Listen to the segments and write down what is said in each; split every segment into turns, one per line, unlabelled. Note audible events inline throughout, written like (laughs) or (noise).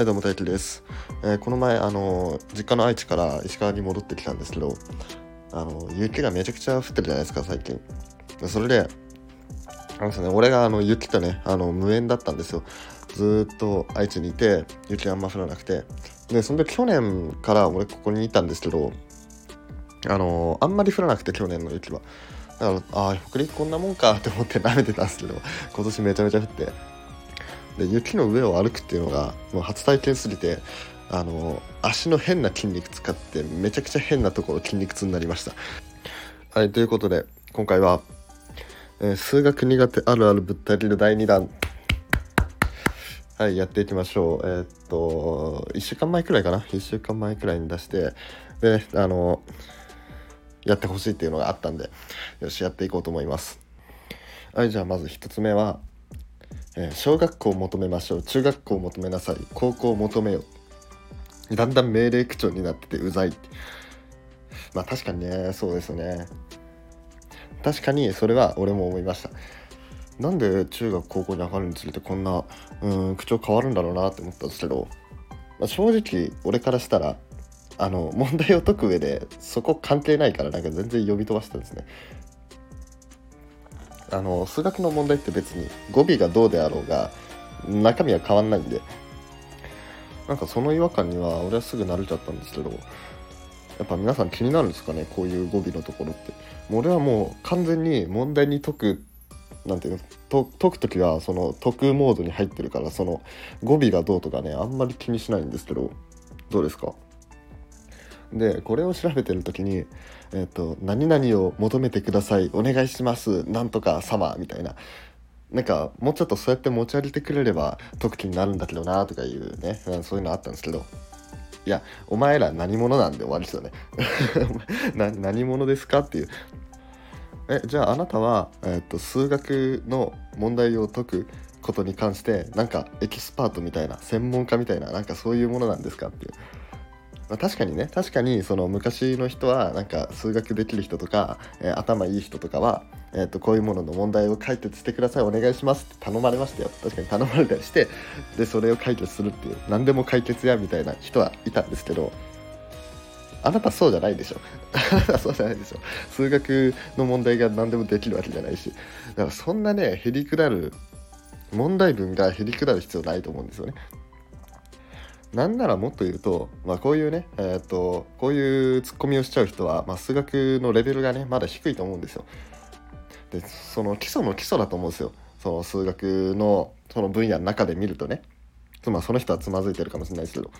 はいどうも大輝です、えーこの前あの実家の愛知から石川に戻ってきたんですけどあの雪がめちゃくちゃ降ってるじゃないですか最近。それであのですね俺があの雪とねあの無縁だったんですよ。ずっと愛知にいて雪あんま降らなくて。でそんで去年から俺ここにいたんですけどあのあんまり降らなくて去年の雪は。だからああ北陸こんなもんかって思って舐めてたんですけど今年めちゃめちゃ降って。で雪の上を歩くっていうのがもう初体験すぎてあの足の変な筋肉使ってめちゃくちゃ変なところ筋肉痛になりました。はいということで今回は、えー数学苦手あるあるぶった切る第2弾。はいやっていきましょう。えーっと1週間前くらいかな？1週間前くらいに出してであのやってほしいっていうのがあったんでよしやっていこうと思います。はいじゃあまず1つ目はえー小学校を求めましょう。中学校を求めなさい。高校を求めよだんだん命令口調になっててうざいって。まあ確かにね。そうですね。確かにそれは俺も思いました。なんで中学高校に上がるにつれてこんなうん口調変わるんだろうなって思ったんですけど、まあ、正直俺からしたらあの問題を解く上でそこ関係ないからなんか全然読み飛ばしたんですね。あの数学の問題って別に語尾がどうであろうが中身は変わんないんでなんかその違和感には俺はすぐ慣れちゃったんですけどやっぱ皆さん気になるんですかねこういう語尾のところって。もう俺はもう完全に問題に解くなんていうの解く時はその解くモードに入ってるからその語尾がどうとかねあんまり気にしないんですけどどうですか？でこれを調べてる時に「えっと何々を求めてくださいお願いしますなんとか様」みたいな。なんかもうちょっとそうやって持ち上げてくれれば解く気になるんだけどなとかいうねそういうのあったんですけど。いやお前ら何者なんで終わりですよね。(laughs) 何者ですかっていう。えじゃああなたは、えっと数学の問題を解くことに関してなんかエキスパートみたいな専門家みたいななんかそういうものなんですかっていう。まあ、確かにね確かにその昔の人はなんか数学できる人とか、えー頭いい人とかは、えー、とこういうものの問題を解決してくださいお願いしますって頼まれましたよ。確かに頼まれたりしてでそれを解決するっていう何でも解決やみたいな人はいたんですけどあなたそうじゃないでしょ。(laughs) そうじゃないでしょ。数学の問題が何でもできるわけじゃないし。だからそんなねへりくだる問題文がへりくだる必要ないと思うんですよね。なんならもっと言うと、まあ、こういうね、えー、とこういうツッコミをしちゃう人は、まあ、数学のレベルがねまだ低いと思うんですよ。でその基礎の基礎だと思うんですよ。その数学のその分野の中で見るとね。まあその人はつまずいてるかもしれないですけど。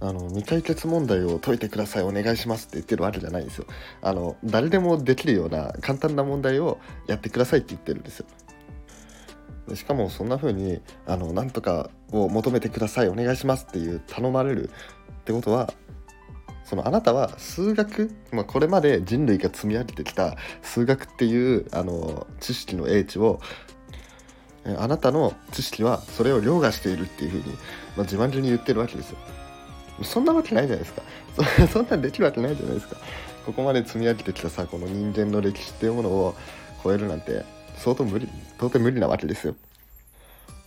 あの未解決問題を解いてくださいお願いしますって言ってるわけじゃないんですよ。あの誰でもできるような簡単な問題をやってくださいって言ってるんですよ。しかもそんな風にあのなんとかを求めてくださいお願いしますっていう頼まれるってことはそのあなたは数学、まあ、これまで人類が積み上げてきた数学っていうあの知識の英知をあなたの知識はそれを凌駕しているっていう風に、まあ、自慢げに言ってるわけですよ。そんなわけないじゃないですか。そ (laughs) そんなんできるわけないじゃないですか。ここまで積み上げてきたさこの人間の歴史っていうものを超えるなんて相当無理到底無理なわけですよ。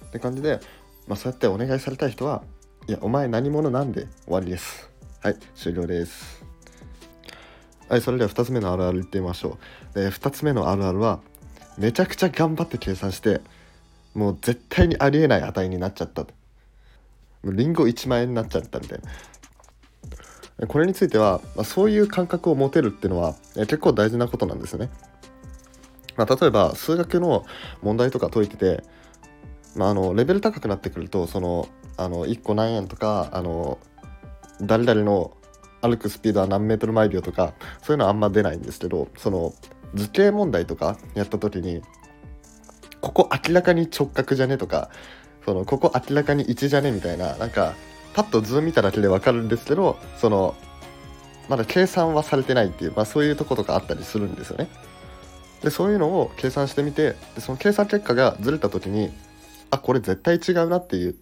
って感じで、まあ、そうやってお願いされたい人はいやお前何者なんで終わりです。はい終了です。はいそれでは2つ目のあるある言ってみましょう。で2つ目のあるあるはめちゃくちゃ頑張って計算してもう絶対にありえない値になっちゃった。もうリンゴ1万円になっちゃったみたいな。これについては、まあ、そういう感覚を持てるっていうのは結構大事なことなんですよね。まあ、例えば数学の問題とか解いてて、まあ、あのレベル高くなってくるとそのあの1個何円とかあの誰々の歩くスピードは何メートル毎秒とかそういうのはあんま出ないんですけどその図形問題とかやった時にここ明らかに直角じゃねとかそのここ明らかに1じゃねみたいななんかパッと図見ただけで分かるんですけどそのまだ計算はされてないっていう、まあ、そういうとことかあったりするんですよね。でそういうのを計算してみてでその計算結果がずれた時にあこれ絶対違うなっていう、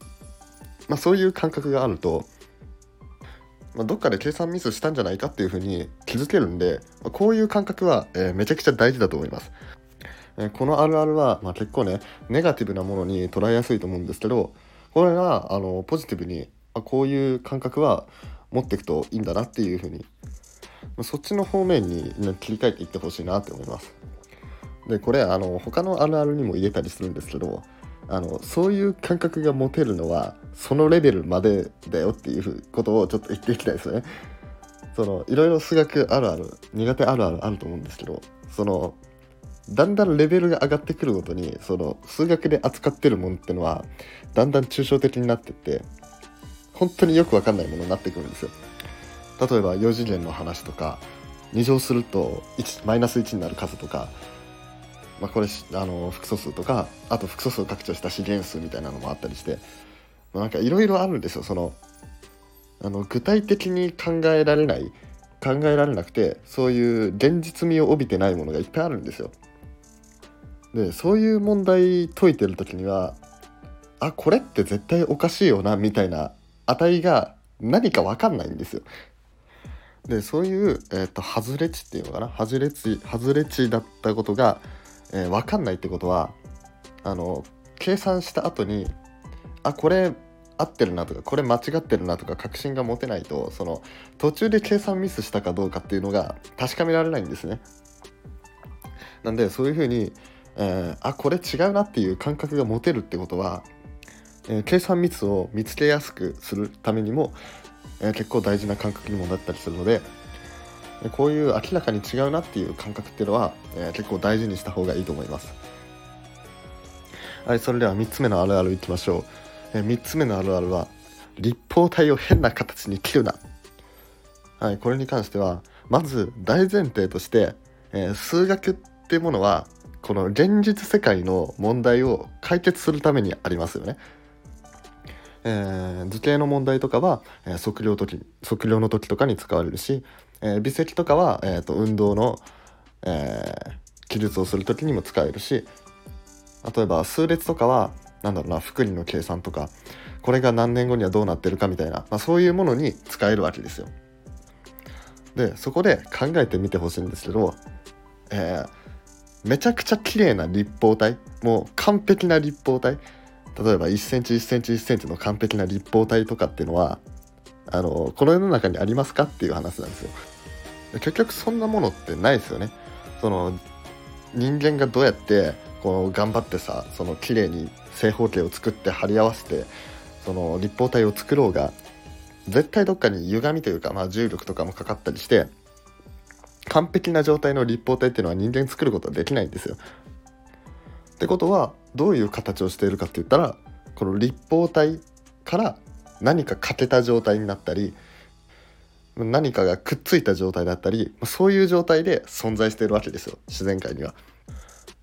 まあ、そういう感覚があると、まあ、どっかで計算ミスしたんじゃないかっていうふうに気づけるんで、まあ、こういう感覚は、えーめちゃくちゃ大事だと思います。えこのあるあるは、ま、結構ねネガティブなものに捉えやすいと思うんですけどこれがあのポジティブにあこういう感覚は持っていくといいんだなっていうふうにそっちの方面に切り替えていってほしいなって思いますでこれあの他のあるあるにも言えたりするんですけどあのそういう感覚が持てるのはそのレベルまでだよっていうことをちょっと言っていきたいですね。そのいろいろ数学あるある苦手あるあるあると思うんですけどそのだんだんレベルが上がってくるごとにその数学で扱ってるものってのはだんだん抽象的になってって本当によくわかんないものになってくるんですよ。例えば4次元の話とか2乗すると1マイナス1になる数とか、まあ、これあの複素数とかあと複素数を拡張した資源数みたいなのもあったりして、まあ、なんかいろいろあるんですよ。そのあの具体的に考えられない考えられなくてそういう現実味を帯びてないものがいっぱいあるんですよ。でそういう問題解いてる時にはあこれって絶対おかしいよなみたいな値が何か分かんないんですよ。でそういう、えーと、外れ値っていうのかな？外れ値外れ値だったことが、えー、分かんないってことはあの計算した後にあこれ合ってるなとかこれ間違ってるなとか確信が持てないとその途中で計算ミスしたかどうかっていうのが確かめられないんですね。なんでそういうふうに、えー、あこれ違うなっていう感覚が持てるってことはえー、計算ミスを見つけやすくするためにも、えー、結構大事な感覚にもなったりするので、こういう明らかに違うなっていう感覚っていうのは、え結構大事にした方がいいと思います。はい、それでは3つ目のあるあるいきましょう。え3つ目のあるあるは、立方体を変な形に切るな。はい、これに関しては、まず大前提として、え数学っていうものは、この現実世界の問題を解決するためにありますよね。えー、図形の問題とかは、えー、測量時測量の時とかに使われるし、えー、微積とかは、えーと、運動の、え記述をする時にも使えるし例えば数列とかは何だろうな複利の計算とかこれが何年後にはどうなってるかみたいな、まあ、そういうものに使えるわけですよ。でそこで考えてみてほしいんですけど、えー、めちゃくちゃ綺麗な立方体もう完璧な立方体例えば1センチ1センチ1センチの完璧な立方体とかっていうのはあのこの世の中にありますかっていう話なんですよ。結局そんなものってないですよね。その人間がどうやってこの頑張ってさその綺麗に正方形を作って貼り合わせてその立方体を作ろうが絶対どっかに歪みというか、まあ、重力とかもかかったりして完璧な状態の立方体っていうのは人間作ることはできないんですよ。ってことはどういう形をしているかって言ったらこの立方体から何か欠けた状態になったり何かがくっついた状態だったりそういう状態で存在してるわけですよ自然界には。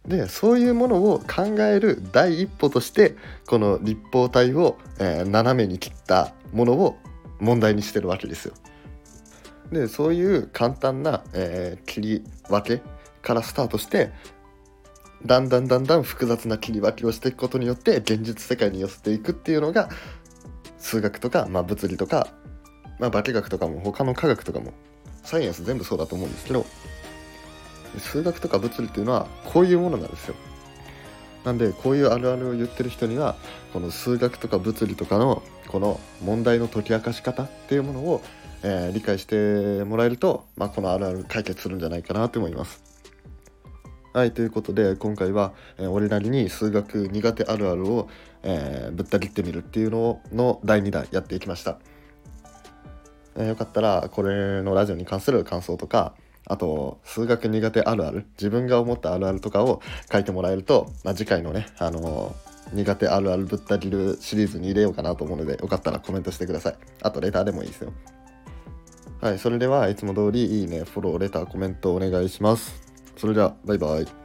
でそういうものを考える第一歩としてこの立方体を、えー、斜めに切ったものを問題にしてるわけですよ。でそういう簡単な、えー、切り分けからスタートしてだんだんだんだん複雑な切り分けをしていくことによって現実世界に寄せていくっていうのが数学とか、まあ、物理とか、まあ、化学とかも他の科学とかもサイエンス全部そうだと思うんですけど数学とか物理っていうのはこういうものなんですよ。なんでこういうあるあるを言ってる人にはこの数学とか物理とかのこの問題の解き明かし方っていうものを、えー、理解してもらえると、まあ、このあるある解決するんじゃないかなと思います。はい、ということで今回は、えー、俺なりに数学苦手あるあるを、えー、ぶった切ってみるっていうのの第2弾やっていきました。えー、よかったらこれのラジオに関する感想とかあと数学苦手あるある自分が思ったあるあるとかを書いてもらえると、まあ、次回のね、あの苦手あるあるぶった切るシリーズに入れようかなと思うのでよかったらコメントしてください。あとレターでもいいですよ。はい、それではいつも通りいいね、フォロー、レター、コメントお願いします。それではバイバイ。